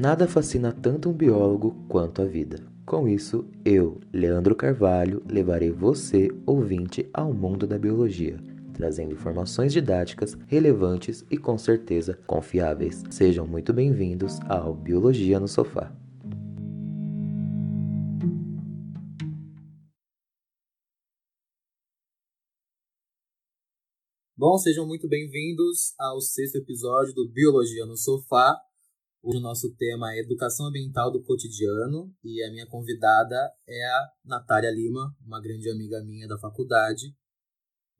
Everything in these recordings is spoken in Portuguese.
Nada fascina tanto um biólogo quanto a vida. Com isso, eu, Leandro Carvalho, levarei você, ouvinte, ao mundo da biologia, trazendo informações didáticas, relevantes e com certeza confiáveis. Sejam muito bem-vindos ao Biologia no Sofá. Bom, sejam muito bem-vindos ao sexto episódio do Biologia no Sofá. O nosso tema é Educação Ambiental do Cotidiano e a minha convidada é a Natália Lima, uma grande amiga minha da faculdade.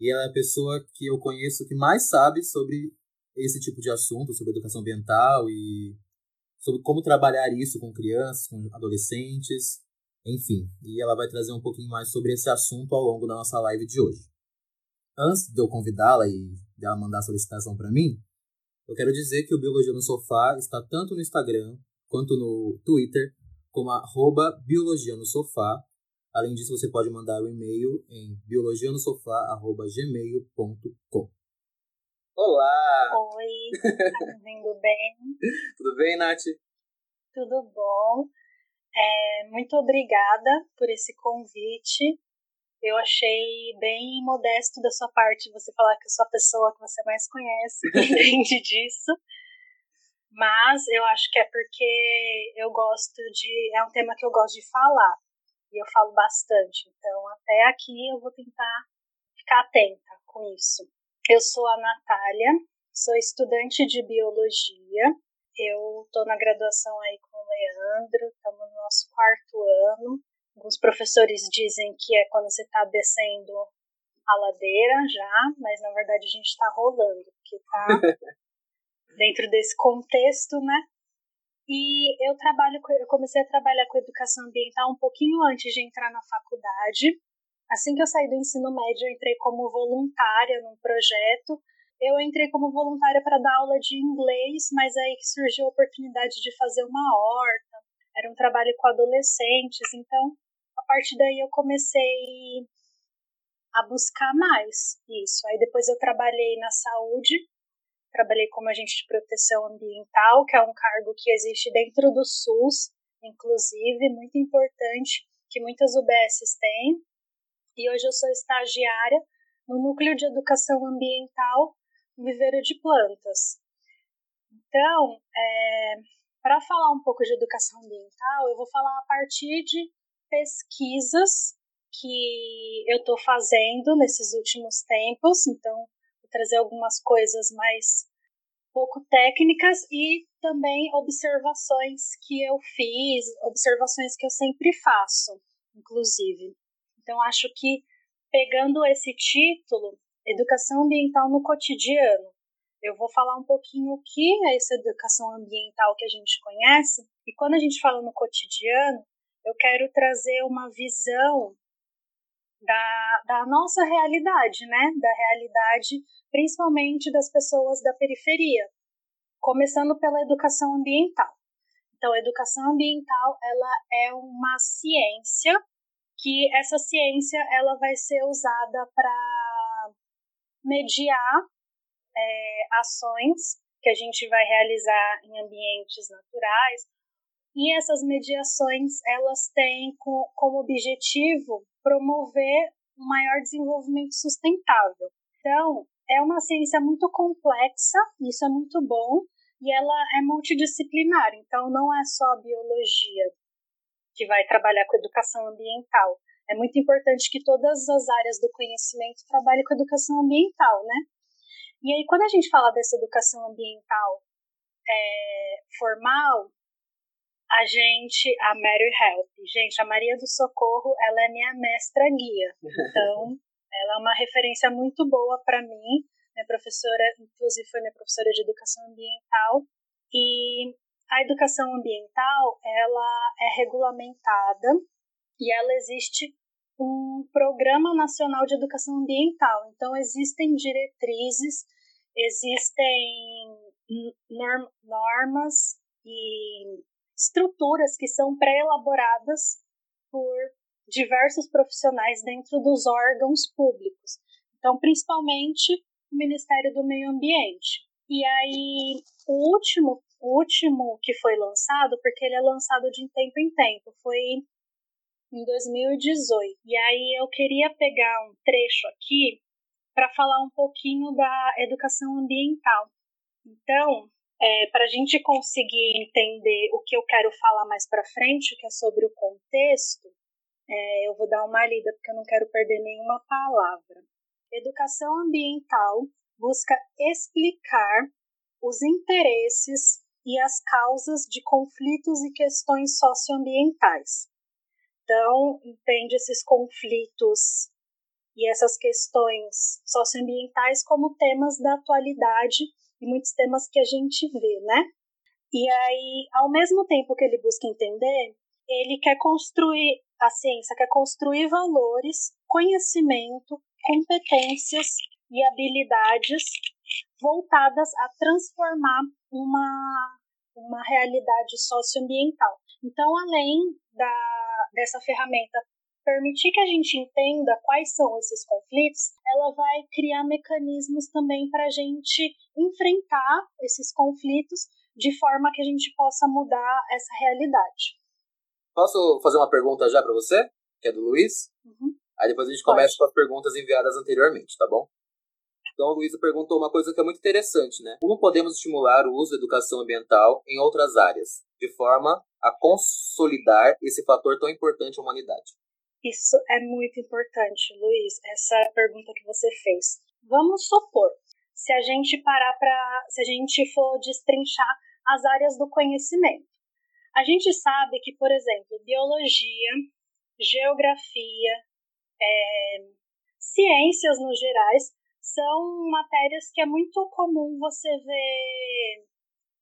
E ela é a pessoa que eu conheço que mais sabe sobre esse tipo de assunto, sobre educação ambiental e sobre como trabalhar isso com crianças, com adolescentes, enfim. E ela vai trazer um pouquinho mais sobre esse assunto ao longo da nossa live de hoje antes de eu convidá-la e dela mandar a solicitação para mim, eu quero dizer que o Biologia no Sofá está tanto no Instagram quanto no Twitter, como arroba Biologia no Sofá. Além disso, você pode mandar o um e-mail em biologianosofá.gmail.com. Olá! Oi, tá bem? Tudo bem, Nath? Tudo bom. É, muito obrigada por esse convite. Eu achei bem modesto da sua parte você falar que eu sou a pessoa que você mais conhece, que entende disso. Mas eu acho que é porque eu gosto de. É um tema que eu gosto de falar. E eu falo bastante. Então, até aqui eu vou tentar ficar atenta com isso. Eu sou a Natália, sou estudante de biologia. Eu estou na graduação aí com o Leandro, estamos no nosso quarto ano. Alguns professores dizem que é quando você está descendo a ladeira já, mas na verdade a gente está rolando, porque está dentro desse contexto, né? E eu trabalho, eu comecei a trabalhar com educação ambiental um pouquinho antes de entrar na faculdade. Assim que eu saí do ensino médio, eu entrei como voluntária num projeto. Eu entrei como voluntária para dar aula de inglês, mas aí surgiu a oportunidade de fazer uma horta. Era um trabalho com adolescentes, então partir daí eu comecei a buscar mais isso. Aí depois eu trabalhei na saúde, trabalhei como agente de proteção ambiental, que é um cargo que existe dentro do SUS, inclusive, muito importante, que muitas UBSs têm. E hoje eu sou estagiária no Núcleo de Educação Ambiental Viveiro de Plantas. Então, é, para falar um pouco de educação ambiental, eu vou falar a partir de pesquisas que eu estou fazendo nesses últimos tempos, então vou trazer algumas coisas mais pouco técnicas e também observações que eu fiz, observações que eu sempre faço, inclusive. Então acho que pegando esse título, Educação Ambiental no Cotidiano, eu vou falar um pouquinho o que é essa educação ambiental que a gente conhece, e quando a gente fala no cotidiano, eu quero trazer uma visão da, da nossa realidade, né? Da realidade, principalmente das pessoas da periferia, começando pela educação ambiental. Então, a educação ambiental, ela é uma ciência que essa ciência ela vai ser usada para mediar é, ações que a gente vai realizar em ambientes naturais e essas mediações, elas têm como objetivo promover um maior desenvolvimento sustentável. Então, é uma ciência muito complexa, isso é muito bom, e ela é multidisciplinar, então não é só a biologia que vai trabalhar com educação ambiental. É muito importante que todas as áreas do conhecimento trabalhem com educação ambiental, né? E aí, quando a gente fala dessa educação ambiental é, formal, a gente, a Mary Help. Gente, a Maria do Socorro, ela é minha mestra guia. Então, ela é uma referência muito boa para mim. Minha professora, inclusive, foi minha professora de educação ambiental. E a educação ambiental, ela é regulamentada e ela existe um programa nacional de educação ambiental. Então, existem diretrizes, existem norm normas e estruturas que são pré-elaboradas por diversos profissionais dentro dos órgãos públicos. Então, principalmente o Ministério do Meio Ambiente. E aí, o último o último que foi lançado, porque ele é lançado de tempo em tempo, foi em 2018. E aí eu queria pegar um trecho aqui para falar um pouquinho da educação ambiental. Então, é, para a gente conseguir entender o que eu quero falar mais para frente, que é sobre o contexto, é, eu vou dar uma lida porque eu não quero perder nenhuma palavra. Educação ambiental busca explicar os interesses e as causas de conflitos e questões socioambientais. Então, entende esses conflitos e essas questões socioambientais como temas da atualidade e muitos temas que a gente vê, né? E aí, ao mesmo tempo que ele busca entender, ele quer construir a ciência, quer construir valores, conhecimento, competências e habilidades voltadas a transformar uma, uma realidade socioambiental. Então, além da, dessa ferramenta permitir que a gente entenda quais são esses conflitos, ela vai criar mecanismos também para a gente enfrentar esses conflitos de forma que a gente possa mudar essa realidade. Posso fazer uma pergunta já para você, que é do Luiz? Uhum. Aí depois a gente começa Pode. com as perguntas enviadas anteriormente, tá bom? Então a Luísa perguntou uma coisa que é muito interessante, né? Como podemos estimular o uso da educação ambiental em outras áreas, de forma a consolidar esse fator tão importante à humanidade? Isso é muito importante, Luiz, essa pergunta que você fez. Vamos supor, se a gente parar para. se a gente for destrinchar as áreas do conhecimento. A gente sabe que, por exemplo, biologia, geografia, é, ciências no gerais são matérias que é muito comum você ver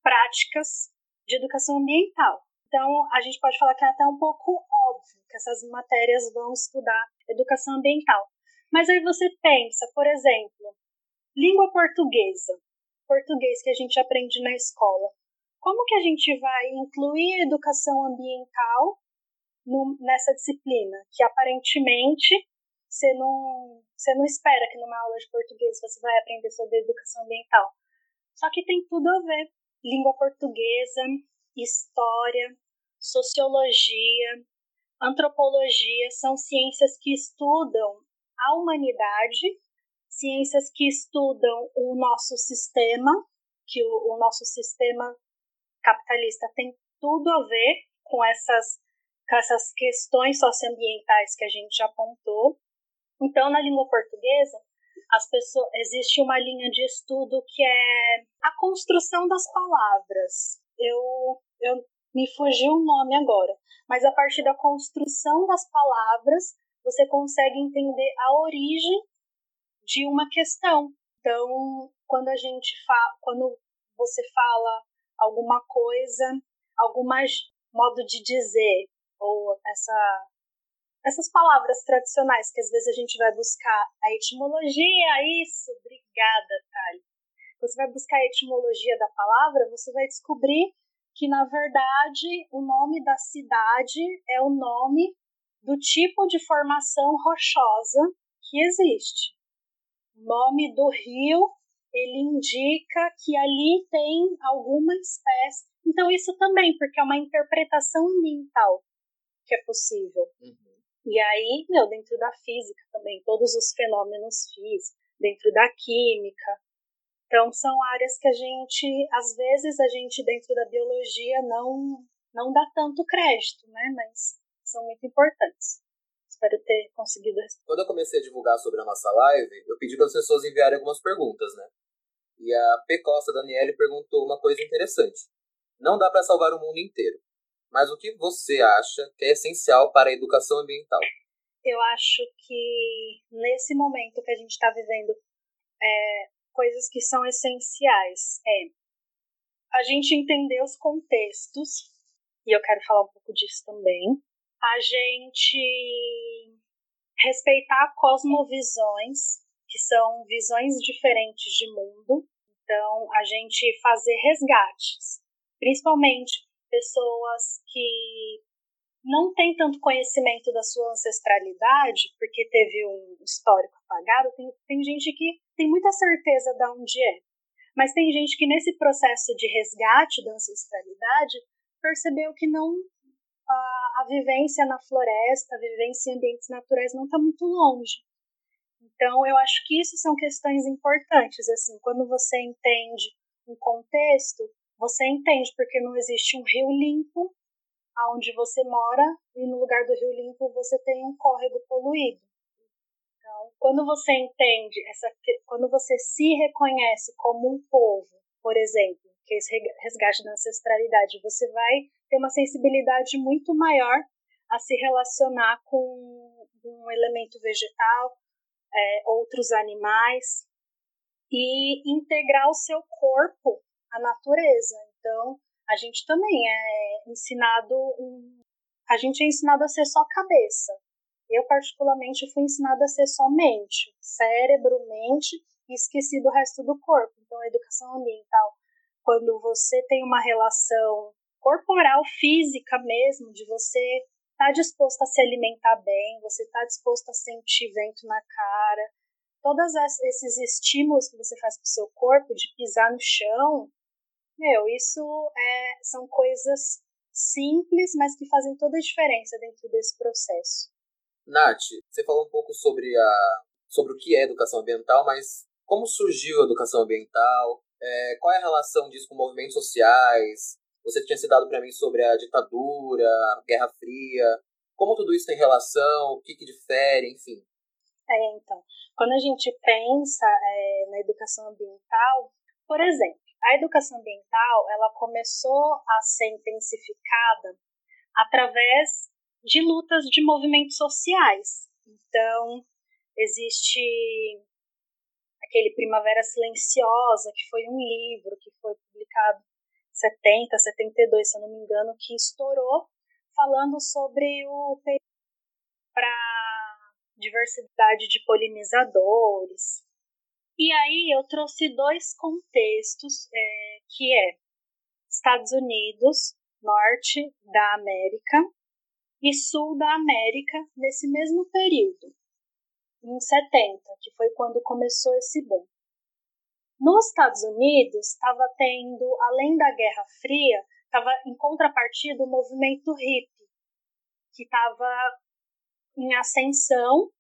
práticas de educação ambiental. Então, a gente pode falar que é até um pouco óbvio que essas matérias vão estudar educação ambiental. Mas aí você pensa, por exemplo, língua portuguesa, português que a gente aprende na escola. Como que a gente vai incluir a educação ambiental no, nessa disciplina? Que aparentemente você não, você não espera que numa aula de português você vai aprender sobre educação ambiental. Só que tem tudo a ver. Língua portuguesa, história, sociologia, antropologia são ciências que estudam a humanidade, ciências que estudam o nosso sistema, que o, o nosso sistema capitalista tem tudo a ver com essas, com essas questões socioambientais que a gente já apontou. Então, na língua portuguesa, as pessoas, existe uma linha de estudo que é a construção das palavras. Eu, eu me fugiu o nome agora, mas a partir da construção das palavras, você consegue entender a origem de uma questão. Então, quando a gente fala, quando você fala alguma coisa, algum modo de dizer, ou essa essas palavras tradicionais que às vezes a gente vai buscar a etimologia, isso, obrigada, Thali. Você vai buscar a etimologia da palavra, você vai descobrir que na verdade o nome da cidade é o nome do tipo de formação rochosa que existe. O nome do rio, ele indica que ali tem alguma espécie. Então isso também, porque é uma interpretação ambiental que é possível. Uhum. E aí, meu, dentro da física também, todos os fenômenos físicos, dentro da química, então, são áreas que a gente, às vezes, a gente dentro da biologia não, não dá tanto crédito, né? Mas são muito importantes. Espero ter conseguido responder. Quando eu comecei a divulgar sobre a nossa live, eu pedi para as pessoas enviarem algumas perguntas, né? E a P. Costa Daniele perguntou uma coisa interessante. Não dá para salvar o mundo inteiro, mas o que você acha que é essencial para a educação ambiental? Eu acho que nesse momento que a gente está vivendo, é, coisas que são essenciais. É a gente entender os contextos, e eu quero falar um pouco disso também, a gente respeitar cosmovisões, que são visões diferentes de mundo, então a gente fazer resgates, principalmente pessoas que não têm tanto conhecimento da sua ancestralidade, porque teve um histórico apagado, tem, tem gente que tem muita certeza de onde é. Mas tem gente que nesse processo de resgate da ancestralidade percebeu que não a, a vivência na floresta, a vivência em ambientes naturais não está muito longe. Então, eu acho que isso são questões importantes. Assim, quando você entende um contexto, você entende porque não existe um rio limpo aonde você mora e no lugar do rio limpo você tem um córrego poluído. Quando você entende essa, quando você se reconhece como um povo, por exemplo, que é esse resgate da ancestralidade, você vai ter uma sensibilidade muito maior a se relacionar com um elemento vegetal, é, outros animais e integrar o seu corpo à natureza. Então, a gente também é ensinado a gente é ensinado a ser só cabeça. Eu particularmente fui ensinada a ser só mente, cérebro, mente e esqueci do resto do corpo. Então, a educação ambiental, quando você tem uma relação corporal, física mesmo, de você está disposto a se alimentar bem, você está disposto a sentir vento na cara, todos esses estímulos que você faz para o seu corpo, de pisar no chão, meu, isso é, são coisas simples, mas que fazem toda a diferença dentro desse processo. Nath, você falou um pouco sobre, a, sobre o que é educação ambiental, mas como surgiu a educação ambiental? É, qual é a relação disso com movimentos sociais? Você tinha citado para mim sobre a ditadura, a Guerra Fria. Como tudo isso tem relação? O que, que difere? Enfim. É, então, quando a gente pensa é, na educação ambiental, por exemplo, a educação ambiental ela começou a ser intensificada através de lutas de movimentos sociais. Então, existe aquele Primavera Silenciosa, que foi um livro que foi publicado 70, 72, se eu não me engano, que estourou, falando sobre o para diversidade de polinizadores. E aí eu trouxe dois contextos, é, que é Estados Unidos, norte da América, e sul da América nesse mesmo período, em 70, que foi quando começou esse boom. Nos Estados Unidos, estava tendo, além da Guerra Fria, estava em contrapartida o movimento hippie, que estava em ascensão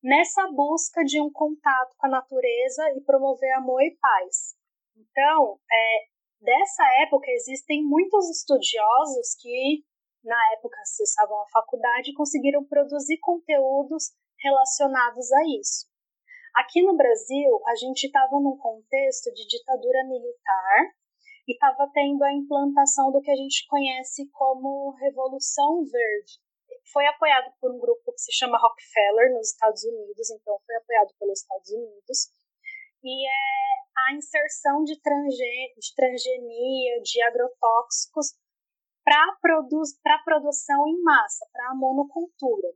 nessa busca de um contato com a natureza e promover amor e paz. Então, é, dessa época existem muitos estudiosos que na época acessavam a faculdade conseguiram produzir conteúdos relacionados a isso. Aqui no Brasil, a gente estava num contexto de ditadura militar e estava tendo a implantação do que a gente conhece como Revolução Verde. Foi apoiado por um grupo que se chama Rockefeller nos Estados Unidos, então foi apoiado pelos Estados Unidos. E é a inserção de, transge de transgenia, de agrotóxicos para produ produção em massa, para a monocultura.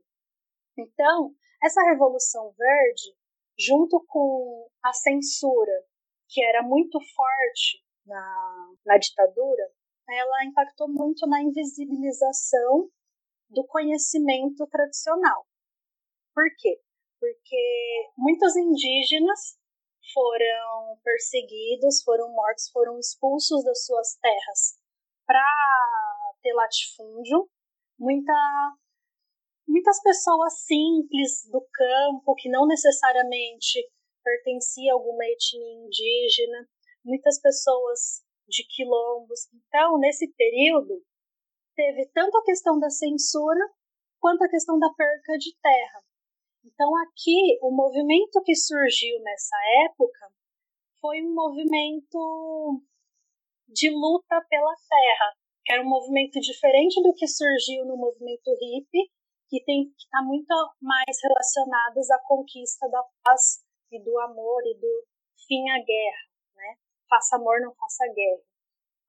Então, essa Revolução Verde junto com a censura, que era muito forte na, na ditadura, ela impactou muito na invisibilização do conhecimento tradicional. Por quê? Porque muitos indígenas foram perseguidos, foram mortos, foram expulsos das suas terras para ter latifúndio. Muita muitas pessoas simples do campo, que não necessariamente pertenciam a alguma etnia indígena, muitas pessoas de quilombos. Então, nesse período, teve tanto a questão da censura quanto a questão da perca de terra. Então, aqui, o movimento que surgiu nessa época foi um movimento de luta pela terra, era um movimento diferente do que surgiu no movimento hippie, que tem que estar tá muito mais relacionadas à conquista da paz e do amor e do fim à guerra, né? Faça amor, não faça guerra.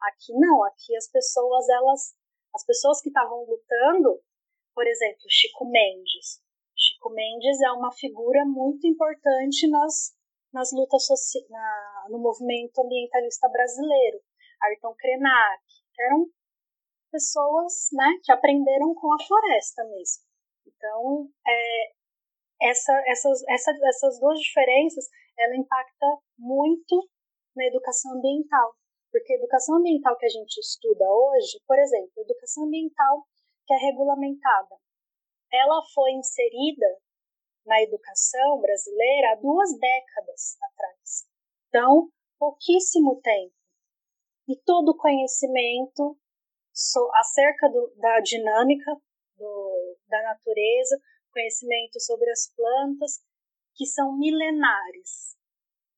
Aqui não, aqui as pessoas elas, as pessoas que estavam lutando, por exemplo, Chico Mendes. Chico Mendes é uma figura muito importante nas nas lutas na, no movimento ambientalista brasileiro. Ayrton Krenak, que eram pessoas né, que aprenderam com a floresta mesmo. Então, é, essa, essas, essa, essas duas diferenças, ela impacta muito na educação ambiental. Porque a educação ambiental que a gente estuda hoje, por exemplo, a educação ambiental que é regulamentada, ela foi inserida na educação brasileira há duas décadas atrás. Então, pouquíssimo tempo. E todo o conhecimento acerca do, da dinâmica do, da natureza, conhecimento sobre as plantas, que são milenares.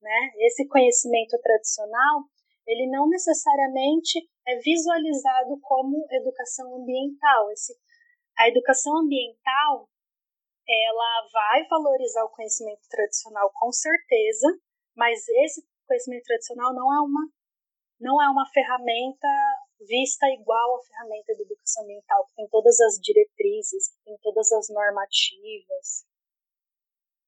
Né? Esse conhecimento tradicional, ele não necessariamente é visualizado como educação ambiental. Esse, a educação ambiental, ela vai valorizar o conhecimento tradicional com certeza, mas esse conhecimento tradicional não é uma não é uma ferramenta vista igual à ferramenta de educação ambiental, que tem todas as diretrizes, que tem todas as normativas.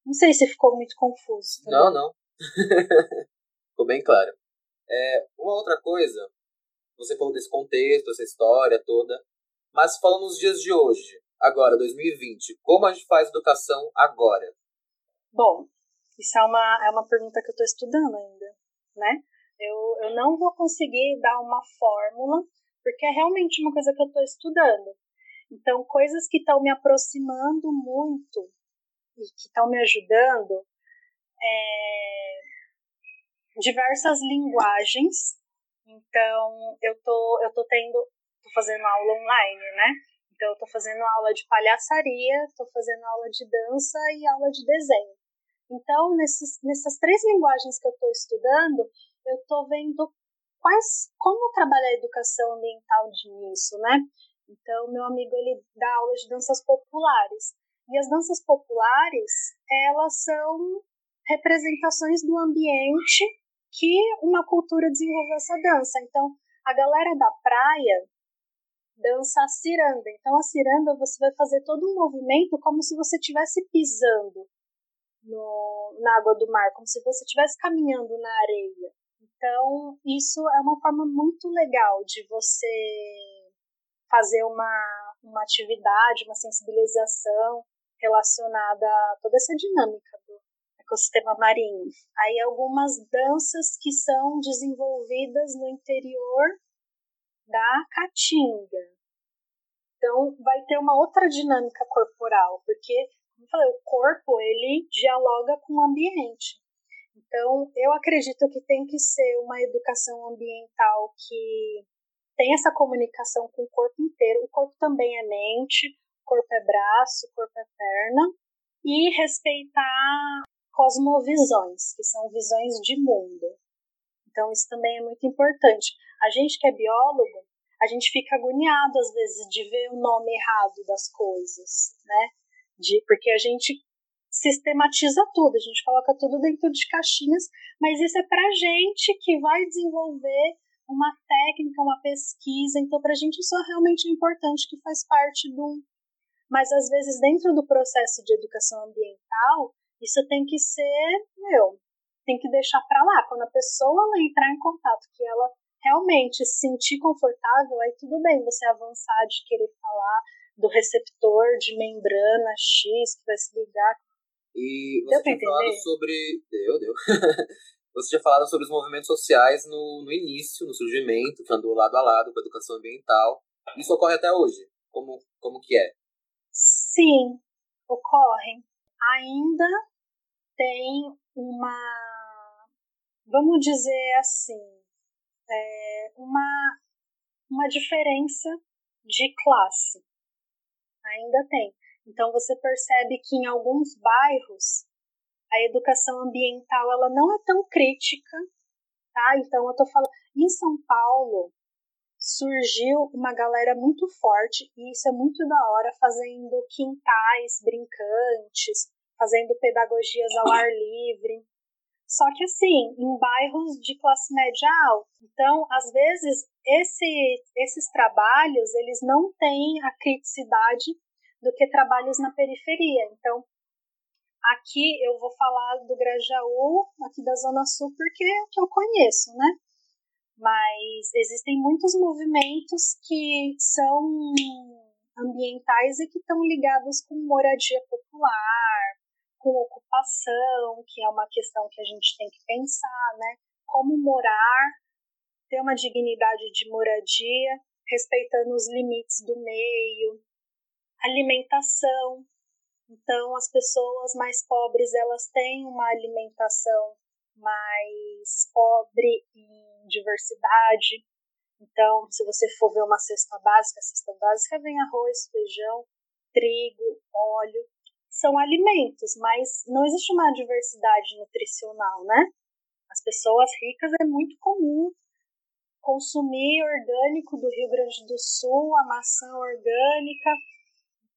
Não sei se ficou muito confuso. Também. Não, não. ficou bem claro. É, uma outra coisa, você falou desse contexto, essa história toda, mas falando nos dias de hoje, agora, 2020, como a gente faz educação agora? Bom, isso é uma, é uma pergunta que eu estou estudando ainda, né? Eu, eu não vou conseguir dar uma fórmula, porque é realmente uma coisa que eu estou estudando. Então, coisas que estão me aproximando muito e que estão me ajudando é diversas linguagens. Então, eu tô, eu tô tendo, tô fazendo aula online, né? Então, eu tô fazendo aula de palhaçaria, tô fazendo aula de dança e aula de desenho. Então, nesses, nessas três linguagens que eu estou estudando, eu estou vendo quais, como trabalhar a educação ambiental nisso, né? Então, meu amigo, ele dá aulas de danças populares. E as danças populares, elas são representações do ambiente que uma cultura desenvolveu essa dança. Então, a galera da praia dança a ciranda. Então, a ciranda você vai fazer todo um movimento como se você estivesse pisando no, na água do mar, como se você estivesse caminhando na areia. Então, isso é uma forma muito legal de você fazer uma, uma atividade, uma sensibilização relacionada a toda essa dinâmica do ecossistema marinho. Aí algumas danças que são desenvolvidas no interior da caatinga. Então vai ter uma outra dinâmica corporal, porque como eu falei, o corpo ele dialoga com o ambiente. Então, eu acredito que tem que ser uma educação ambiental que tem essa comunicação com o corpo inteiro. O corpo também é mente, o corpo é braço, o corpo é perna. E respeitar cosmovisões, que são visões de mundo. Então, isso também é muito importante. A gente que é biólogo, a gente fica agoniado às vezes de ver o nome errado das coisas, né? De, porque a gente sistematiza tudo, a gente coloca tudo dentro de caixinhas, mas isso é para gente que vai desenvolver uma técnica, uma pesquisa, então para a gente isso é realmente importante, que faz parte do. Mas às vezes dentro do processo de educação ambiental, isso tem que ser, meu, tem que deixar para lá. Quando a pessoa entrar em contato, que ela realmente se sentir confortável, aí tudo bem você avançar de querer falar do receptor de membrana X que vai se ligar e você tinha falado sobre. Deu, deu. você tinha falado sobre os movimentos sociais no, no início, no surgimento, que andou lado a lado com a educação ambiental. Isso ocorre até hoje? Como, como que é? Sim, ocorre. Ainda tem uma. Vamos dizer assim. É, uma, uma diferença de classe. Ainda tem. Então você percebe que em alguns bairros a educação ambiental ela não é tão crítica, tá? Então eu tô falando em São Paulo surgiu uma galera muito forte e isso é muito da hora fazendo quintais brincantes, fazendo pedagogias ao ar livre. Só que assim, em bairros de classe média alta. Então, às vezes, esse, esses trabalhos, eles não têm a criticidade do que trabalhos na periferia. Então, aqui eu vou falar do Grajaú, aqui da Zona Sul, porque é o que eu conheço, né? Mas existem muitos movimentos que são ambientais e que estão ligados com moradia popular, com ocupação, que é uma questão que a gente tem que pensar, né? como morar, ter uma dignidade de moradia, respeitando os limites do meio, alimentação. Então, as pessoas mais pobres elas têm uma alimentação mais pobre em diversidade. Então, se você for ver uma cesta básica, a cesta básica vem arroz, feijão, trigo, óleo, são alimentos, mas não existe uma diversidade nutricional, né? As pessoas ricas é muito comum consumir orgânico do Rio Grande do Sul, a maçã orgânica.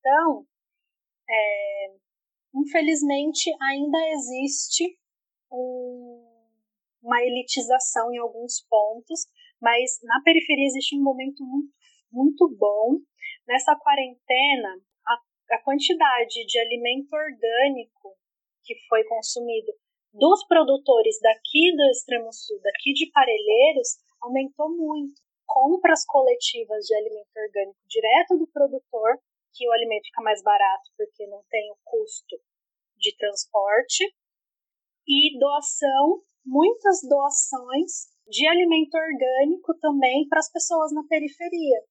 Então, é, infelizmente, ainda existe um, uma elitização em alguns pontos, mas na periferia existe um momento muito, muito bom. Nessa quarentena, a, a quantidade de alimento orgânico que foi consumido dos produtores daqui do extremo sul, daqui de Parelheiros, aumentou muito. Compras coletivas de alimento orgânico direto do produtor, que o alimento fica mais barato porque não tem o custo de transporte, e doação, muitas doações de alimento orgânico também para as pessoas na periferia.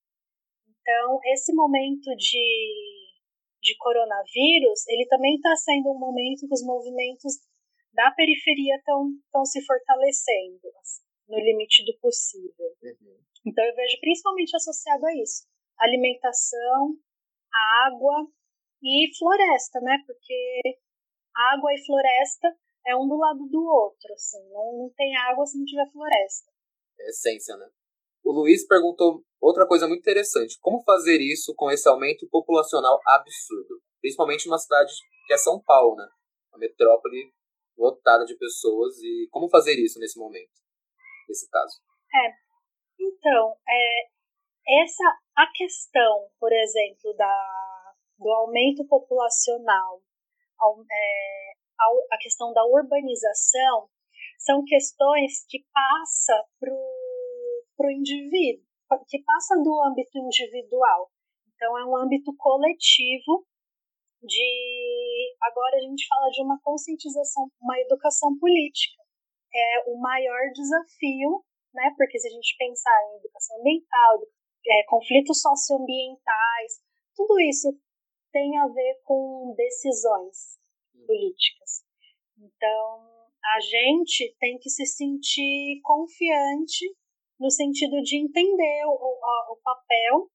Então, esse momento de, de coronavírus, ele também está sendo um momento que os movimentos da periferia estão se fortalecendo, assim, no limite do possível. Uhum. Então, eu vejo principalmente associado a isso: alimentação, água e floresta, né? Porque água e floresta é um do lado do outro, assim. Não, não tem água se não tiver floresta. É essência, né? O Luiz perguntou outra coisa muito interessante. Como fazer isso com esse aumento populacional absurdo? Principalmente numa cidade que é São Paulo, né? Uma metrópole lotada de pessoas. E como fazer isso nesse momento? Nesse caso. É. Então, é, essa a questão, por exemplo, da, do aumento populacional, é, a, questão da urbanização são questões que passa para o indivíduo, que passa do âmbito individual. Então, é um âmbito coletivo de. Agora a gente fala de uma conscientização, uma educação política. É o maior desafio, né? Porque se a gente pensar em educação ambiental, é, conflitos socioambientais, tudo isso tem a ver com decisões políticas. Então, a gente tem que se sentir confiante no sentido de entender o, o, o papel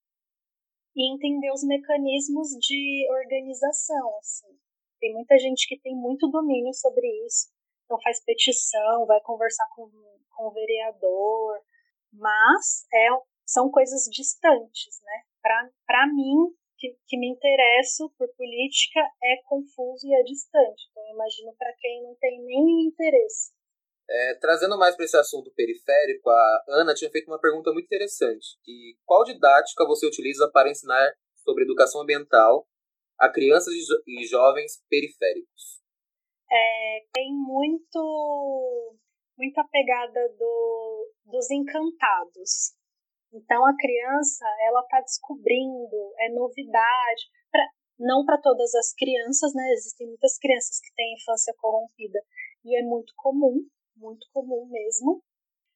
e entender os mecanismos de organização. Assim. Tem muita gente que tem muito domínio sobre isso, então faz petição, vai conversar com, com o vereador, mas é, são coisas distantes, né? Para mim, que, que me interesso por política é confuso e é distante. Então, eu imagino para quem não tem nem interesse. É, trazendo mais para esse assunto periférico, a Ana tinha feito uma pergunta muito interessante. Que qual didática você utiliza para ensinar sobre educação ambiental a crianças e, e jovens periféricos? É, tem muito muita pegada do, dos encantados. Então a criança ela está descobrindo, é novidade. Pra, não para todas as crianças, né? Existem muitas crianças que têm infância corrompida e é muito comum, muito comum mesmo.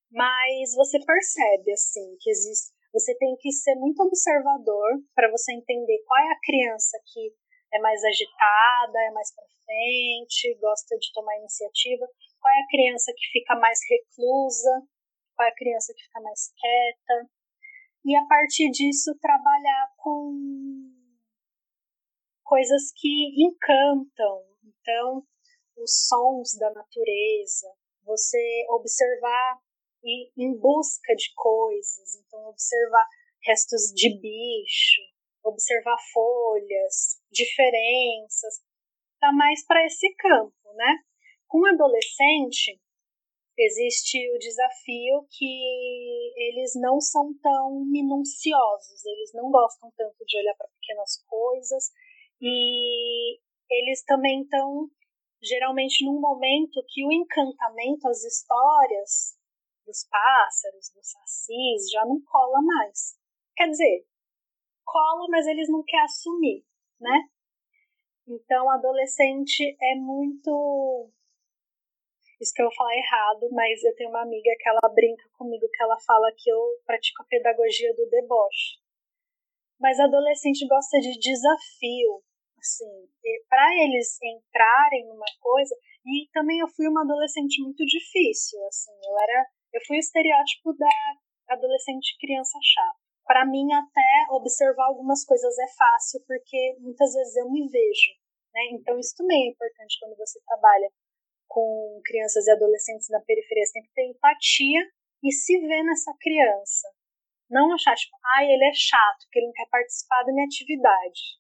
Mas você percebe assim que existe. Você tem que ser muito observador para você entender qual é a criança que é mais agitada, é mais para frente, gosta de tomar iniciativa, qual é a criança que fica mais reclusa, qual é a criança que fica mais quieta e a partir disso trabalhar com coisas que encantam. Então, os sons da natureza, você observar e em busca de coisas, então observar restos de bicho, observar folhas, diferenças, tá mais para esse campo, né? Com adolescente, existe o desafio que eles não são tão minuciosos, eles não gostam tanto de olhar para pequenas coisas e eles também estão geralmente num momento que o encantamento, as histórias dos pássaros, dos sacis, já não cola mais. Quer dizer, cola, mas eles não querem assumir, né? Então, adolescente é muito isso que eu vou falar errado, mas eu tenho uma amiga que ela brinca comigo que ela fala que eu pratico a pedagogia do deboche. Mas adolescente gosta de desafio, assim, para eles entrarem numa coisa. E também eu fui uma adolescente muito difícil, assim, eu era, eu fui o estereótipo da adolescente criança chata. Para mim até observar algumas coisas é fácil porque muitas vezes eu me vejo, né? Então isso também é importante quando você trabalha com crianças e adolescentes na periferia, você tem que ter empatia e se ver nessa criança. Não achar, tipo, ah, ele é chato, porque ele não quer participar da minha atividade.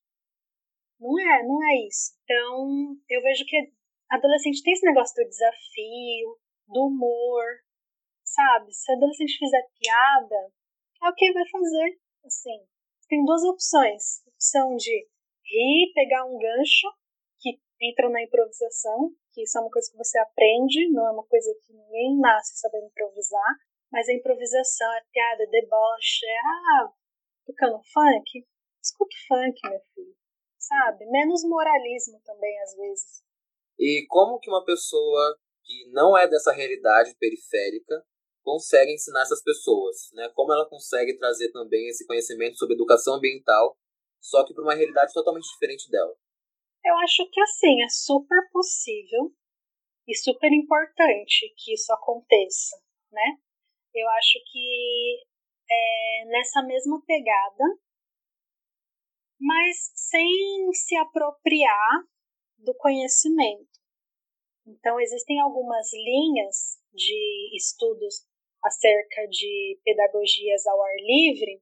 Não é, não é isso. Então, eu vejo que adolescente tem esse negócio do desafio, do humor, sabe? Se adolescente fizer piada, é o que ele vai fazer. Assim, tem duas opções. Opção de rir, pegar um gancho, que entra na improvisação, que isso é uma coisa que você aprende, não é uma coisa que ninguém nasce sabendo improvisar, mas a improvisação, a piada, deboche, é, ah, tocando funk? Escuta funk, meu filho, sabe? Menos moralismo também, às vezes. E como que uma pessoa que não é dessa realidade periférica consegue ensinar essas pessoas, né? Como ela consegue trazer também esse conhecimento sobre educação ambiental, só que para uma realidade totalmente diferente dela? Eu acho que assim, é super possível e super importante que isso aconteça, né? Eu acho que é nessa mesma pegada, mas sem se apropriar do conhecimento. Então, existem algumas linhas de estudos acerca de pedagogias ao ar livre,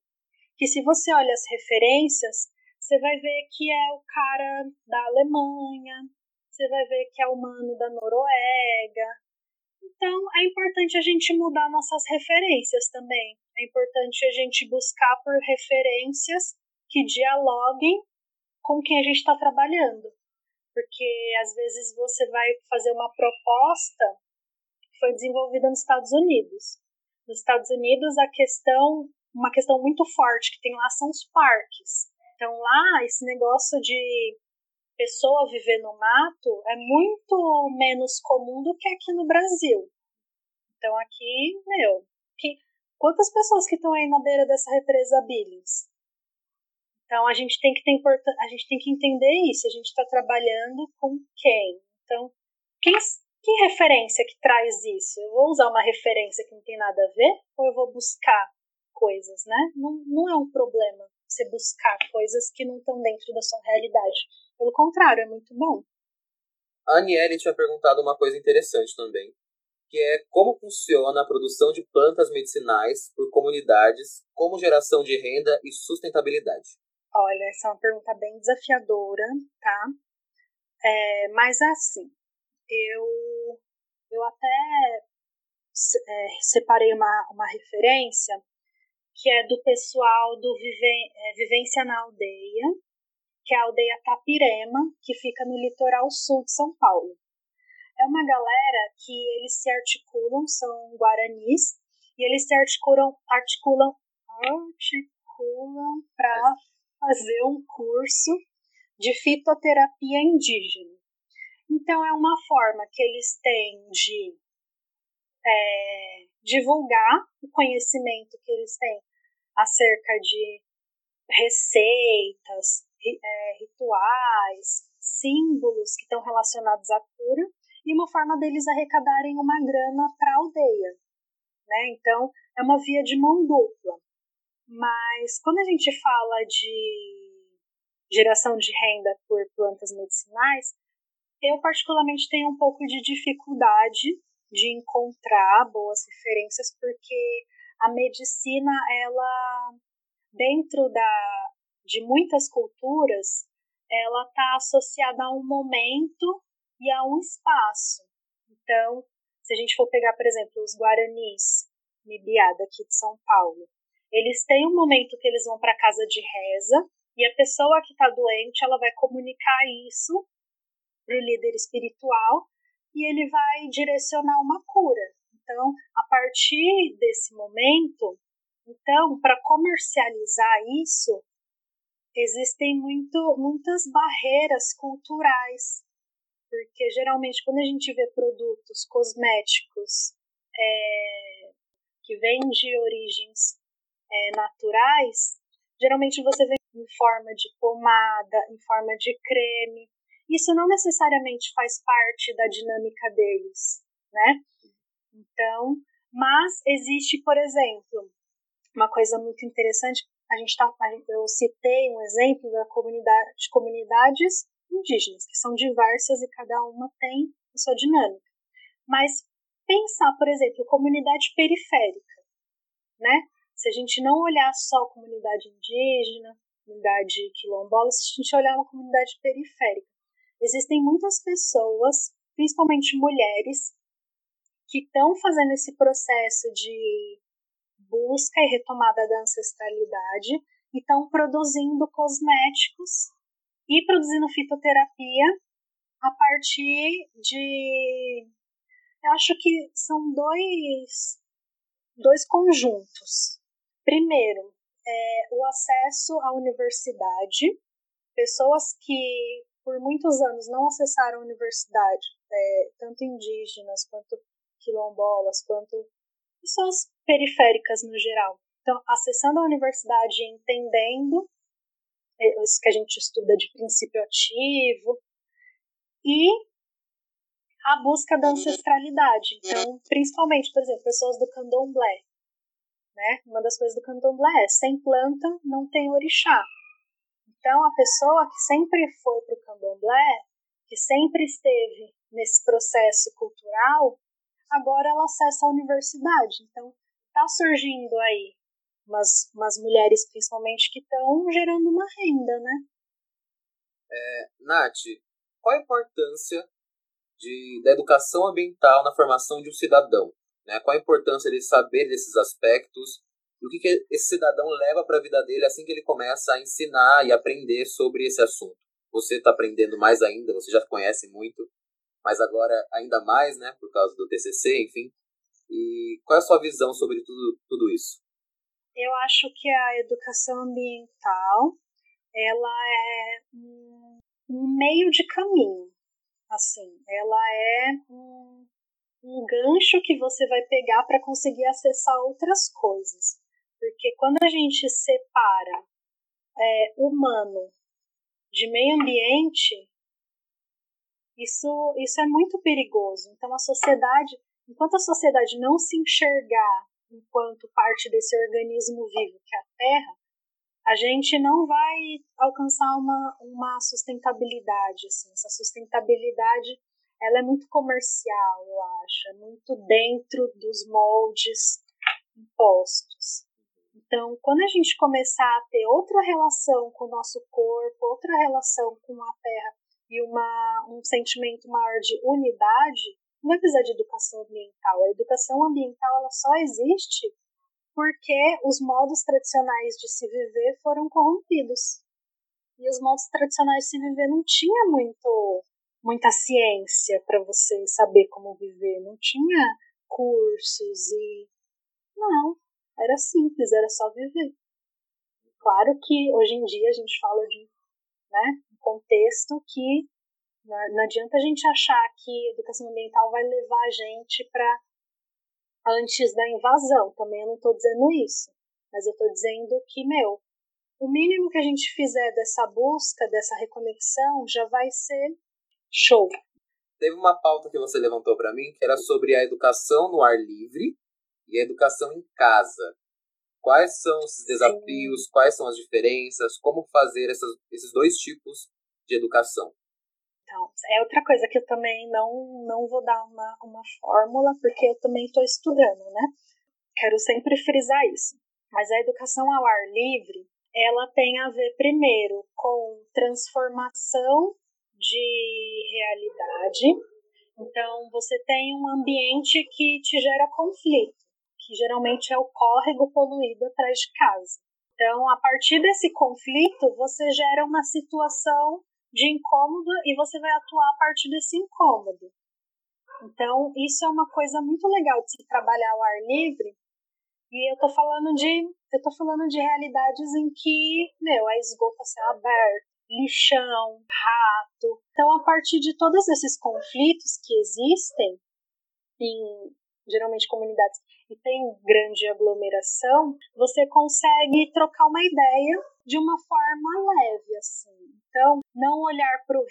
que se você olha as referências, você vai ver que é o cara da Alemanha, você vai ver que é o humano da Noruega. Então, é importante a gente mudar nossas referências também. É importante a gente buscar por referências que dialoguem com quem a gente está trabalhando. Porque às vezes você vai fazer uma proposta que foi desenvolvida nos Estados Unidos. Nos Estados Unidos, a questão, uma questão muito forte que tem lá são os parques. Então lá, esse negócio de pessoa viver no mato é muito menos comum do que aqui no Brasil. Então aqui, meu, que, quantas pessoas que estão aí na beira dessa represa Billings? Então a gente tem que ter a gente tem que entender isso. A gente está trabalhando com quem? Então quem, que referência que traz isso? Eu vou usar uma referência que não tem nada a ver ou eu vou buscar coisas, né? Não, não é um problema você buscar coisas que não estão dentro da sua realidade. Pelo contrário, é muito bom. A Aniele tinha perguntado uma coisa interessante também, que é como funciona a produção de plantas medicinais por comunidades como geração de renda e sustentabilidade. Olha, essa é uma pergunta bem desafiadora, tá? É, mas assim, eu, eu até é, separei uma, uma referência que é do pessoal do Vive, é, Vivência na Aldeia, que é a aldeia Tapirema, que fica no litoral sul de São Paulo. É uma galera que eles se articulam, são guaranis, e eles se articulam, articulam, articulam para fazer um curso de fitoterapia indígena. Então é uma forma que eles têm de é, divulgar o conhecimento que eles têm acerca de receitas, é, rituais, símbolos que estão relacionados à cura e uma forma deles arrecadarem uma grana para a aldeia. Né? Então, é uma via de mão dupla. Mas quando a gente fala de geração de renda por plantas medicinais, eu particularmente tenho um pouco de dificuldade de encontrar boas referências porque a medicina ela dentro da de muitas culturas ela está associada a um momento e a um espaço. Então, se a gente for pegar, por exemplo, os guaranis, Mibiá, daqui de São Paulo, eles têm um momento que eles vão para casa de reza e a pessoa que está doente ela vai comunicar isso para o líder espiritual e ele vai direcionar uma cura. Então, a partir desse momento, então, para comercializar isso, existem muito, muitas barreiras culturais. porque geralmente quando a gente vê produtos cosméticos é, que vêm de origens é, naturais, geralmente você vê em forma de pomada, em forma de creme. Isso não necessariamente faz parte da dinâmica deles, né? Então, mas existe, por exemplo, uma coisa muito interessante. A gente tá, eu citei um exemplo da comunidade, de comunidades indígenas, que são diversas e cada uma tem a sua dinâmica. Mas pensar, por exemplo, comunidade periférica, né? Se a gente não olhar só a comunidade indígena, comunidade quilombola, se a gente olhar uma comunidade periférica, existem muitas pessoas, principalmente mulheres, que estão fazendo esse processo de busca e retomada da ancestralidade e estão produzindo cosméticos e produzindo fitoterapia a partir de. Eu acho que são dois, dois conjuntos. Primeiro, é, o acesso à universidade, pessoas que por muitos anos não acessaram a universidade, é, tanto indígenas quanto quilombolas, quanto pessoas periféricas no geral. Então, acessando a universidade e entendendo é, isso que a gente estuda de princípio ativo e a busca da ancestralidade. Então, principalmente, por exemplo, pessoas do candomblé. Né? Uma das coisas do candomblé é sem planta não tem orixá. Então, a pessoa que sempre foi para o candomblé, que sempre esteve nesse processo cultural, agora ela acessa a universidade. Então, está surgindo aí umas, umas mulheres, principalmente, que estão gerando uma renda, né? É, Nath, qual a importância de, da educação ambiental na formação de um cidadão? Né? Qual a importância de saber desses aspectos? E o que, que esse cidadão leva para a vida dele assim que ele começa a ensinar e aprender sobre esse assunto? Você está aprendendo mais ainda, você já conhece muito, mas agora ainda mais, né, por causa do TCC, enfim. E qual é a sua visão sobre tudo, tudo isso? Eu acho que a educação ambiental ela é um, meio de caminho, assim, ela é um, um gancho que você vai pegar para conseguir acessar outras coisas, porque quando a gente separa é, humano de meio ambiente, isso, isso é muito perigoso. Então, a sociedade, enquanto a sociedade não se enxergar enquanto parte desse organismo vivo que é a Terra, a gente não vai alcançar uma, uma sustentabilidade. Assim. Essa sustentabilidade ela é muito comercial, eu acho, é muito dentro dos moldes impostos. Então, quando a gente começar a ter outra relação com o nosso corpo, outra relação com a Terra e uma, um sentimento maior de unidade, não vai precisar de educação ambiental. A educação ambiental ela só existe porque os modos tradicionais de se viver foram corrompidos. E os modos tradicionais de se viver não tinha muito muita ciência para você saber como viver, não tinha cursos e não, era simples, era só viver. Claro que hoje em dia a gente fala de né, contexto que não adianta a gente achar que educação ambiental vai levar a gente para antes da invasão. Também eu não estou dizendo isso. Mas eu estou dizendo que, meu, o mínimo que a gente fizer dessa busca, dessa reconexão, já vai ser show. Teve uma pauta que você levantou para mim que era sobre a educação no ar livre e a educação em casa. Quais são esses desafios? Sim. Quais são as diferenças? Como fazer essas, esses dois tipos de educação? Então, é outra coisa que eu também não, não vou dar uma, uma fórmula, porque eu também estou estudando, né? Quero sempre frisar isso. Mas a educação ao ar livre, ela tem a ver, primeiro, com transformação de realidade. Então, você tem um ambiente que te gera conflito, que geralmente é o córrego poluído atrás de casa. Então, a partir desse conflito, você gera uma situação de incômodo e você vai atuar a partir desse incômodo. Então, isso é uma coisa muito legal de se trabalhar ao ar livre. E eu tô falando de, eu tô falando de realidades em que, meu, a esgoto a céu aberto, lixão, rato. Então, a partir de todos esses conflitos que existem em geralmente comunidades e tem grande aglomeração, você consegue trocar uma ideia de uma forma leve, assim. Então, não olhar para o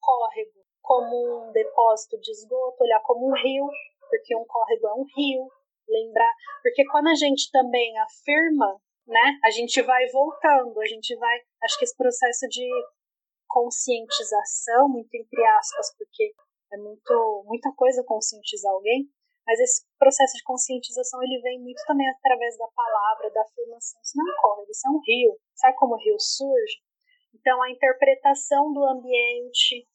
córrego como um depósito de esgoto, olhar como um rio, porque um córrego é um rio, lembrar, porque quando a gente também afirma, né, a gente vai voltando, a gente vai, acho que esse processo de conscientização, muito entre aspas, porque é muito muita coisa conscientizar alguém, mas esse processo de conscientização ele vem muito também através da palavra, da afirmação. Isso não é um córrego, isso é um rio. Sabe como o rio surge? Então a interpretação do ambiente.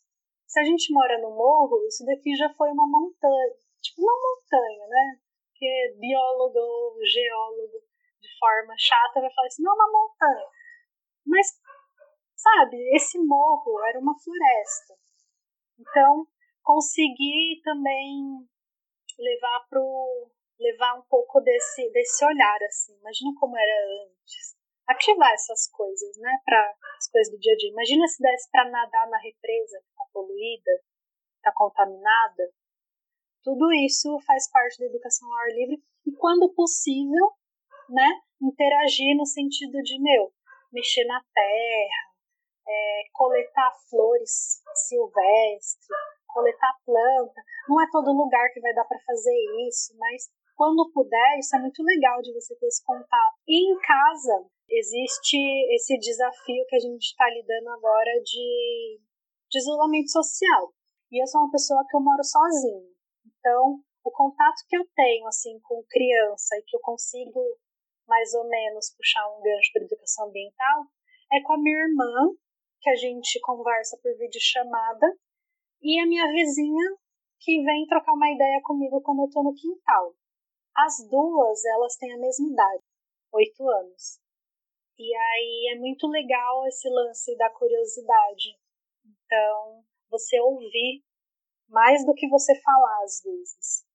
Se a gente mora no morro, isso daqui já foi uma montanha, tipo uma montanha, né? Porque biólogo, geólogo, de forma chata, vai falar assim, não é uma montanha. Mas, sabe, esse morro era uma floresta. Então, conseguir também levar pro levar um pouco desse desse olhar assim. Imagina como era antes. Ativar essas coisas, né, para as coisas do dia a dia. Imagina se desse para nadar na represa que tá poluída, tá contaminada. Tudo isso faz parte da educação ao ar livre e quando possível, né, interagir no sentido de meu, mexer na terra, é, coletar flores silvestres, coletar planta. Não é todo lugar que vai dar para fazer isso, mas quando puder, isso é muito legal de você ter esse contato. E em casa, existe esse desafio que a gente está lidando agora de, de isolamento social. E eu sou uma pessoa que eu moro sozinha. Então, o contato que eu tenho assim com criança e que eu consigo mais ou menos puxar um gancho para educação ambiental é com a minha irmã, que a gente conversa por videochamada e a minha vizinha que vem trocar uma ideia comigo quando eu tô no quintal. As duas, elas têm a mesma idade, oito anos. E aí é muito legal esse lance da curiosidade. Então, você ouvir mais do que você falar às vezes.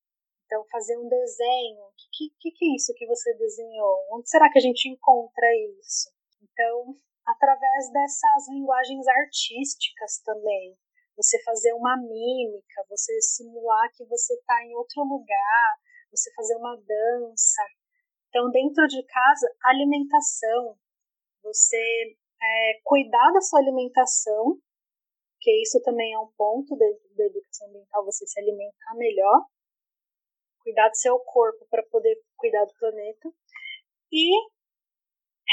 Então, fazer um desenho. O que, que, que é isso que você desenhou? Onde será que a gente encontra isso? Então, através dessas linguagens artísticas também você fazer uma mímica, você simular que você está em outro lugar, você fazer uma dança. Então, dentro de casa, alimentação, você é, cuidar da sua alimentação, que isso também é um ponto da educação ambiental, você se alimentar melhor, cuidar do seu corpo para poder cuidar do planeta e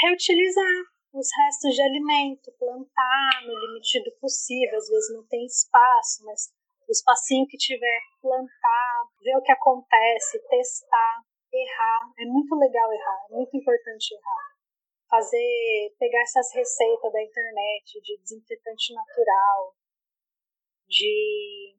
reutilizar, os restos de alimento, plantar no limite do possível, às vezes não tem espaço, mas o espacinho que tiver, plantar, ver o que acontece, testar, errar. É muito legal errar, é muito importante errar. Fazer, pegar essas receitas da internet de desinfetante natural, de.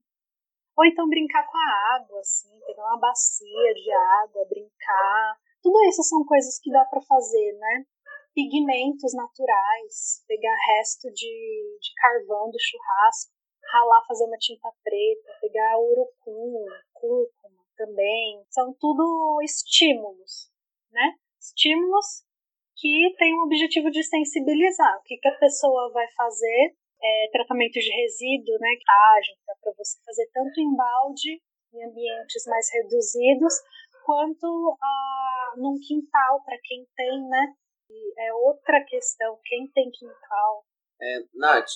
Ou então brincar com a água, assim, pegar uma bacia de água, brincar. Tudo isso são coisas que dá para fazer, né? pigmentos naturais, pegar resto de, de carvão do churrasco, ralar, fazer uma tinta preta, pegar urucum, cúrcuma também. São tudo estímulos, né? Estímulos que têm o objetivo de sensibilizar. O que, que a pessoa vai fazer? É, tratamento de resíduo, né? Cagem, dá para você fazer tanto em balde, em ambientes mais reduzidos, quanto ah, num quintal, para quem tem, né? é outra questão. Quem tem quintal? É, Nath,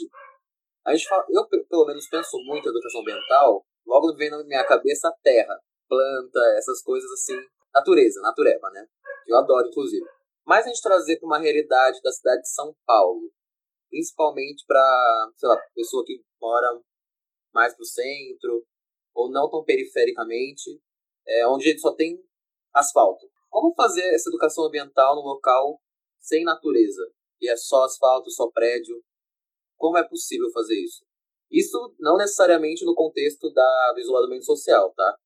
a gente fala, eu pelo menos penso muito em educação ambiental, logo vem na minha cabeça terra, planta, essas coisas assim, natureza, natureba, né? Eu adoro, inclusive. Mas a gente trazer para uma realidade da cidade de São Paulo, principalmente para, sei lá, pessoa que mora mais pro centro, ou não tão perifericamente, é, onde a gente só tem asfalto. Como fazer essa educação ambiental no local sem natureza e é só asfalto, só prédio. Como é possível fazer isso? Isso não necessariamente no contexto da, do isolamento social, tá?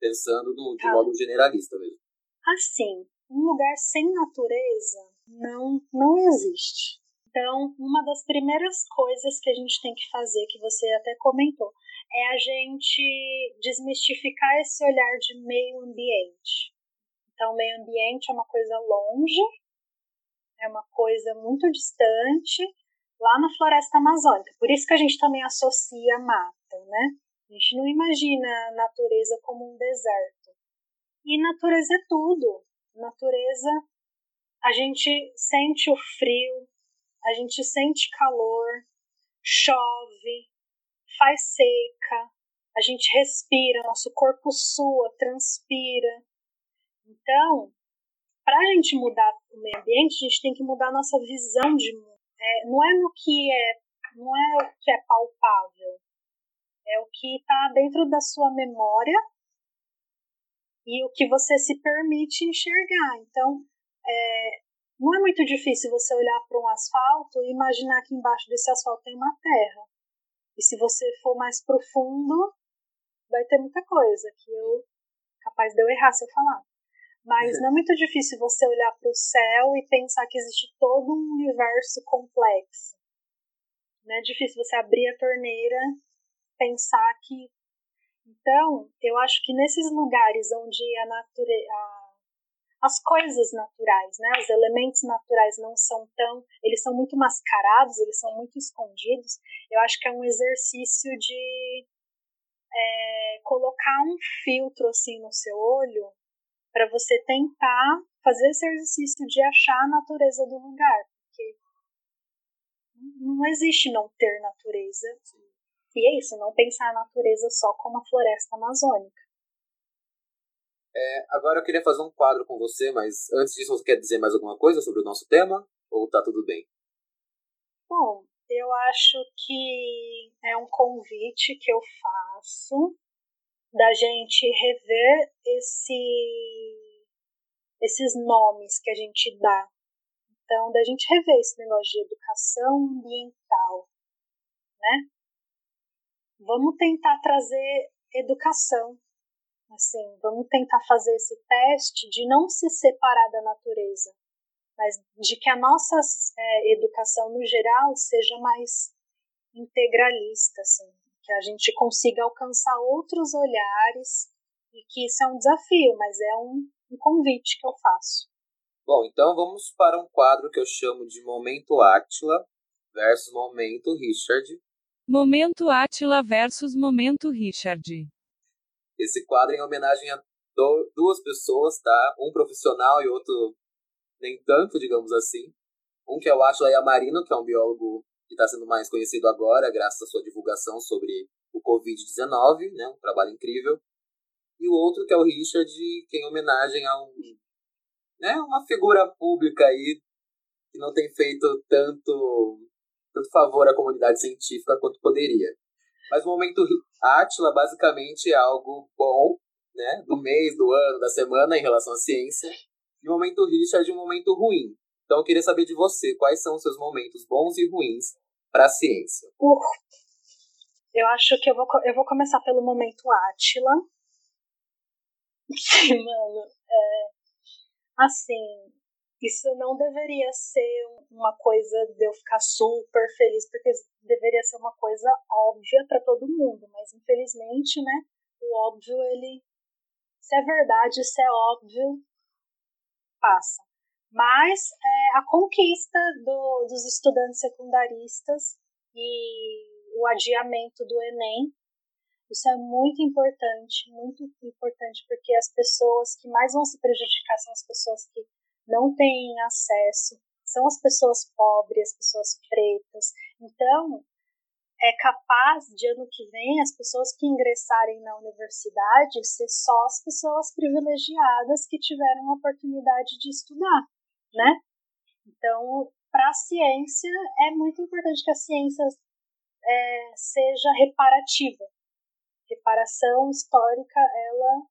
Pensando no, de ah. modo generalista mesmo. Assim, um lugar sem natureza não, não existe. Então, uma das primeiras coisas que a gente tem que fazer, que você até comentou, é a gente desmistificar esse olhar de meio ambiente. Então, meio ambiente é uma coisa longe é uma coisa muito distante. lá na floresta amazônica. Por isso que a gente também associa mata, né? A gente não imagina a natureza como um deserto. E natureza é tudo. Natureza, a gente sente o frio, a gente sente calor, chove, faz seca, a gente respira, nosso corpo sua, transpira. Então, para a gente mudar o meio ambiente, a gente tem que mudar a nossa visão de mundo. É, não é no que é, não é o que é palpável, é o que está dentro da sua memória e o que você se permite enxergar. Então, é, não é muito difícil você olhar para um asfalto e imaginar que embaixo desse asfalto tem uma terra. E se você for mais profundo, vai ter muita coisa que eu capaz de eu errar se eu falar. Mas não é muito difícil você olhar para o céu e pensar que existe todo um universo complexo. Não é difícil você abrir a torneira, pensar que. Então, eu acho que nesses lugares onde a natureza. As coisas naturais, né, os elementos naturais não são tão. Eles são muito mascarados, eles são muito escondidos. Eu acho que é um exercício de é, colocar um filtro assim no seu olho para você tentar fazer esse exercício de achar a natureza do lugar, porque não existe não ter natureza. E é isso, não pensar a natureza só como a floresta amazônica. É, agora eu queria fazer um quadro com você, mas antes disso você quer dizer mais alguma coisa sobre o nosso tema? Ou tá tudo bem? Bom, eu acho que é um convite que eu faço da gente rever esse, esses nomes que a gente dá. Então, da gente rever esse negócio de educação ambiental, né? Vamos tentar trazer educação, assim, vamos tentar fazer esse teste de não se separar da natureza, mas de que a nossa é, educação no geral seja mais integralista, assim, que a gente consiga alcançar outros olhares e que isso é um desafio, mas é um, um convite que eu faço. Bom, então vamos para um quadro que eu chamo de Momento Átila versus Momento Richard. Momento Átila versus Momento Richard. Esse quadro é em homenagem a duas pessoas, tá? Um profissional e outro nem tanto, digamos assim. Um que é o Átila Yamarino, que é um biólogo que está sendo mais conhecido agora, graças à sua divulgação sobre o Covid-19, né, um trabalho incrível. E o outro que é o Richard, que é em homenagem a um, né, uma figura pública aí que não tem feito tanto, tanto favor à comunidade científica quanto poderia. Mas o momento Átila basicamente é algo bom, né, do mês, do ano, da semana em relação à ciência. E o momento Richard é um momento ruim. Então eu queria saber de você, quais são os seus momentos bons e ruins para a ciência? Eu acho que eu vou, eu vou começar pelo momento Átila. Mano, é, assim, isso não deveria ser uma coisa de eu ficar super feliz, porque deveria ser uma coisa óbvia para todo mundo, mas infelizmente, né, o óbvio, ele, se é verdade, se é óbvio, passa. Mas é, a conquista do, dos estudantes secundaristas e o adiamento do Enem, isso é muito importante, muito importante, porque as pessoas que mais vão se prejudicar são as pessoas que não têm acesso, são as pessoas pobres, as pessoas pretas. Então, é capaz de ano que vem as pessoas que ingressarem na universidade ser só as pessoas privilegiadas que tiveram a oportunidade de estudar né? Então, para a ciência, é muito importante que a ciência é, seja reparativa. Reparação histórica, ela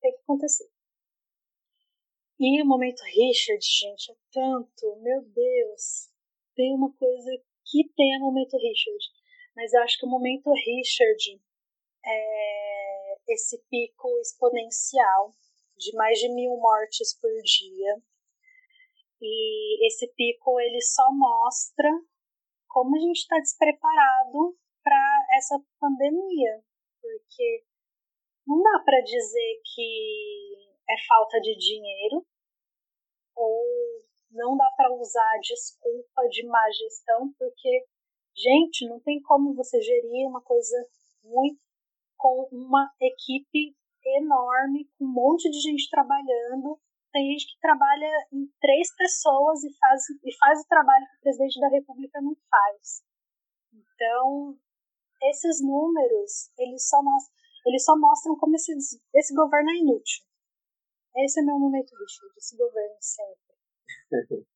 tem que acontecer. E o momento Richard, gente, é tanto, meu Deus, tem uma coisa que tem o momento Richard, mas eu acho que o momento Richard é esse pico exponencial de mais de mil mortes por dia, e esse pico ele só mostra como a gente está despreparado para essa pandemia, porque não dá para dizer que é falta de dinheiro ou não dá para usar a desculpa de má gestão, porque, gente, não tem como você gerir uma coisa muito com uma equipe enorme, com um monte de gente trabalhando. Tem gente que trabalha em três pessoas e faz, e faz o trabalho que o presidente da República não faz. Então, esses números, eles só mostram, eles só mostram como esse, esse governo é inútil. Esse é meu momento, Richard, esse governo sempre.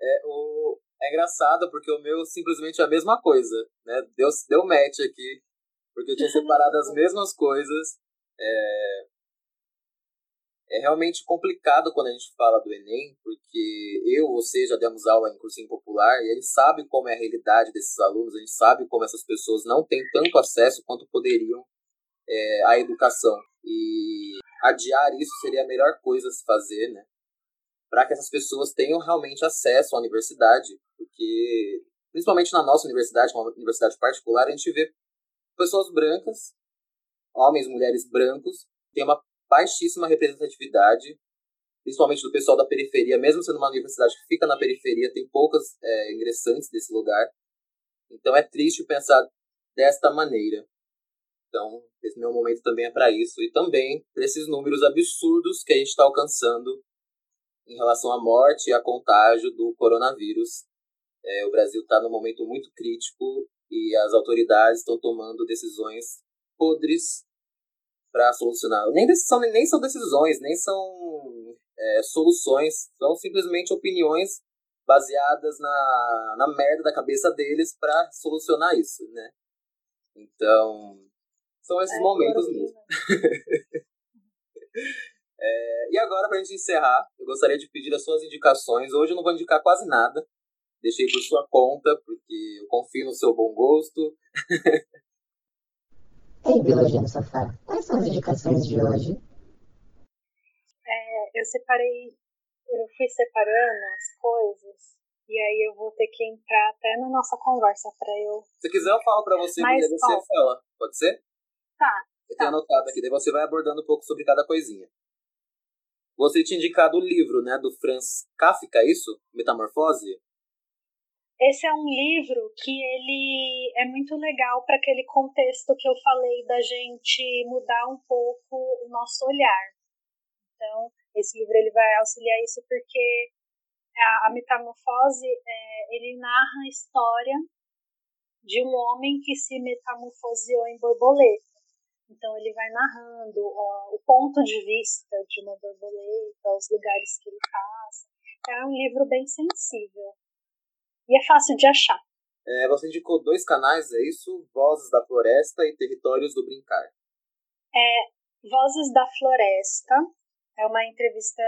é, o, é engraçado porque o meu simplesmente é a mesma coisa, né? Deu, deu match aqui, porque eu tinha separado as mesmas coisas. É, é realmente complicado quando a gente fala do Enem, porque eu, você, já demos aula em cursinho popular e a gente sabe como é a realidade desses alunos, a gente sabe como essas pessoas não têm tanto acesso quanto poderiam é, à educação. E adiar isso seria a melhor coisa a se fazer, né? Para que essas pessoas tenham realmente acesso à universidade, porque, principalmente na nossa universidade, que é uma universidade particular, a gente vê pessoas brancas, homens, mulheres brancos, tem uma baixíssima representatividade, principalmente do pessoal da periferia, mesmo sendo uma universidade que fica na periferia, tem poucas é, ingressantes desse lugar. Então é triste pensar desta maneira. Então, esse meu momento também é para isso. E também para esses números absurdos que a gente está alcançando em relação à morte e a contágio do coronavírus. É, o Brasil está num momento muito crítico e as autoridades estão tomando decisões podres para solucionar. Nem, são, nem são decisões, nem são é, soluções, são simplesmente opiniões baseadas na, na merda da cabeça deles para solucionar isso, né? Então, são esses é, momentos mesmo. é, e agora, para a gente encerrar, eu gostaria de pedir as suas indicações. Hoje eu não vou indicar quase nada. Deixei por sua conta, porque eu confio no seu bom gosto. Ei, Biologia no Sofá, quais são as indicações de hoje? É, eu separei, eu fui separando as coisas e aí eu vou ter que entrar até na nossa conversa para eu. Se quiser, eu falo para você Mas, e você ó, fala. Pode ser? Tá. Eu tenho tá. anotado aqui, daí você vai abordando um pouco sobre cada coisinha. Você tinha indicado o livro, né, do Franz Kafka, é isso? Metamorfose? Esse é um livro que ele é muito legal para aquele contexto que eu falei da gente mudar um pouco o nosso olhar. Então, esse livro ele vai auxiliar isso porque a, a metamorfose é, ele narra a história de um homem que se metamorfoseou em borboleta. Então ele vai narrando ó, o ponto de vista de uma borboleta, os lugares que ele passa. Então, é um livro bem sensível. E é fácil de achar. É, você indicou dois canais, é isso? Vozes da Floresta e Territórios do Brincar. É, Vozes da Floresta é uma entrevista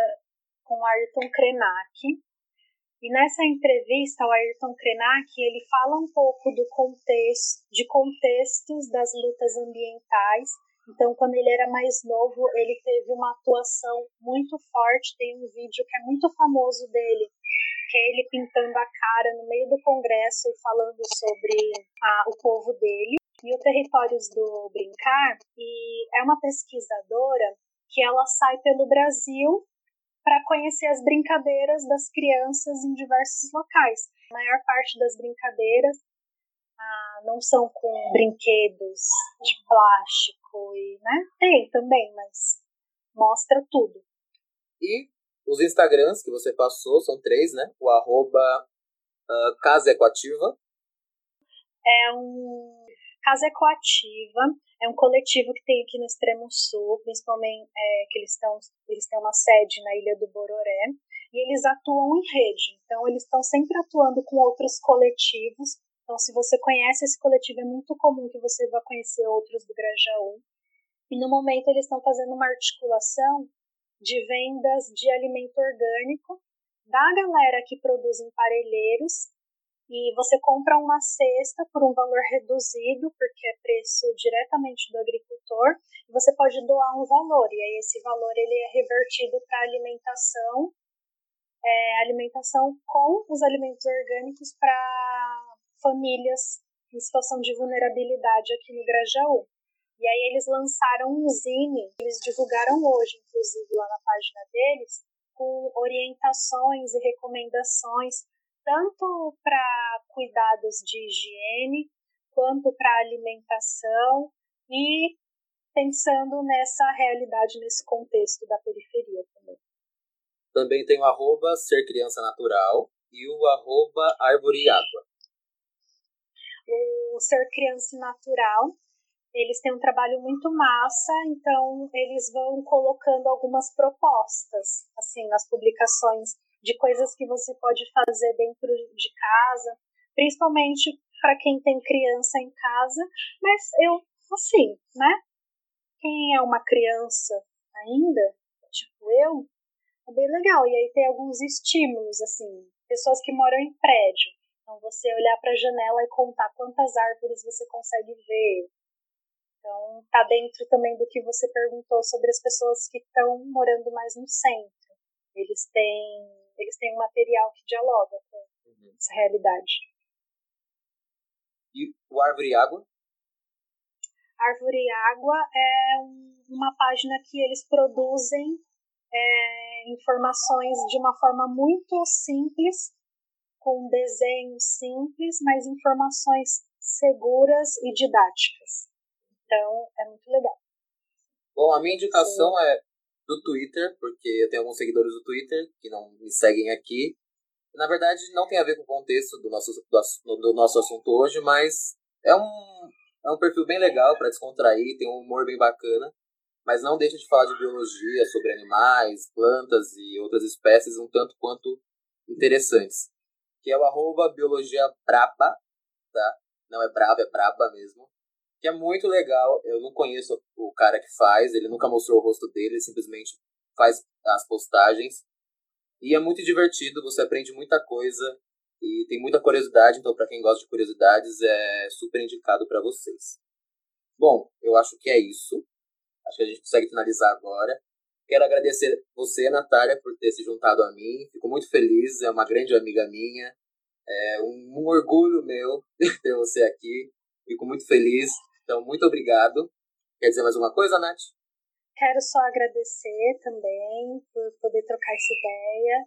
com Ayrton Krenak. E nessa entrevista, o Ayrton Krenak, ele fala um pouco do contexto, de contextos das lutas ambientais. Então, quando ele era mais novo, ele teve uma atuação muito forte. Tem um vídeo que é muito famoso dele, que é ele pintando a cara no meio do congresso e falando sobre a, o povo dele. E o Territórios do Brincar, e é uma pesquisadora que ela sai pelo Brasil para conhecer as brincadeiras das crianças em diversos locais. A maior parte das brincadeiras ah, não são com brinquedos de plástico e, né? Tem também, mas mostra tudo. E os Instagrams que você passou são três, né? O arroba uh, Casa Equativa. É um Casa Equativa, é um coletivo que tem aqui no extremo sul, principalmente é, que eles, estão, eles têm uma sede na Ilha do Bororé, e eles atuam em rede, então eles estão sempre atuando com outros coletivos. Então, se você conhece esse coletivo, é muito comum que você vá conhecer outros do Grajaú. E no momento eles estão fazendo uma articulação de vendas de alimento orgânico da galera que produz em parelheiros e você compra uma cesta por um valor reduzido, porque é preço diretamente do agricultor, você pode doar um valor, e aí esse valor ele é revertido para alimentação, é, alimentação com os alimentos orgânicos para famílias em situação de vulnerabilidade aqui no Grajaú. E aí eles lançaram um zine, eles divulgaram hoje, inclusive, lá na página deles, com orientações e recomendações, tanto para cuidados de higiene, quanto para alimentação e pensando nessa realidade, nesse contexto da periferia também. Também tem o arroba Ser Criança Natural e o arroba Árvore e Água. O Ser Criança Natural, eles têm um trabalho muito massa, então eles vão colocando algumas propostas, assim, nas publicações de coisas que você pode fazer dentro de casa, principalmente para quem tem criança em casa, mas eu, assim, né? Quem é uma criança ainda, tipo eu, é bem legal. E aí tem alguns estímulos, assim, pessoas que moram em prédio. Então você olhar para a janela e contar quantas árvores você consegue ver. Então tá dentro também do que você perguntou sobre as pessoas que estão morando mais no centro. Eles têm, eles têm um material que dialoga com uhum. essa realidade. E o Árvore e Água? Árvore e Água é uma página que eles produzem é, informações de uma forma muito simples, com desenhos simples, mas informações seguras e didáticas. Então, é muito legal. Bom, a minha indicação Sim. é do Twitter, porque eu tenho alguns seguidores do Twitter que não me seguem aqui. Na verdade, não tem a ver com o contexto do nosso, do, do nosso assunto hoje, mas é um, é um perfil bem legal para descontrair, tem um humor bem bacana mas não deixa de falar de biologia, sobre animais, plantas e outras espécies um tanto quanto interessantes. Que é o arroba tá? Não é braba, é braba mesmo. Que é muito legal. Eu não conheço o cara que faz, ele nunca mostrou o rosto dele, ele simplesmente faz as postagens. E é muito divertido, você aprende muita coisa e tem muita curiosidade, então para quem gosta de curiosidades é super indicado para vocês. Bom, eu acho que é isso. Acho que a gente consegue finalizar agora. Quero agradecer você, Natália, por ter se juntado a mim. Fico muito feliz, é uma grande amiga minha. É um, um orgulho meu ter você aqui. Fico muito feliz. Então, muito obrigado. Quer dizer mais alguma coisa, Nath? Quero só agradecer também por poder trocar essa ideia.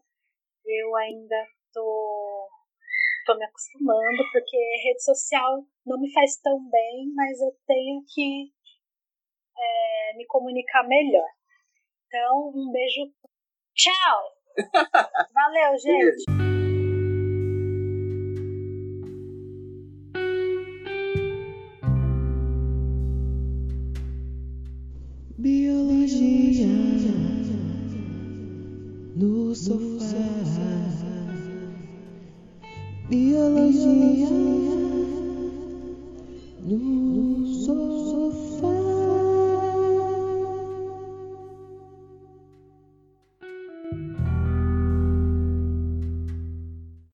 Eu ainda tô, tô me acostumando, porque rede social não me faz tão bem, mas eu tenho que é, me comunicar melhor. Então, um beijo. Tchau! Valeu, gente! Sofá. Biologia no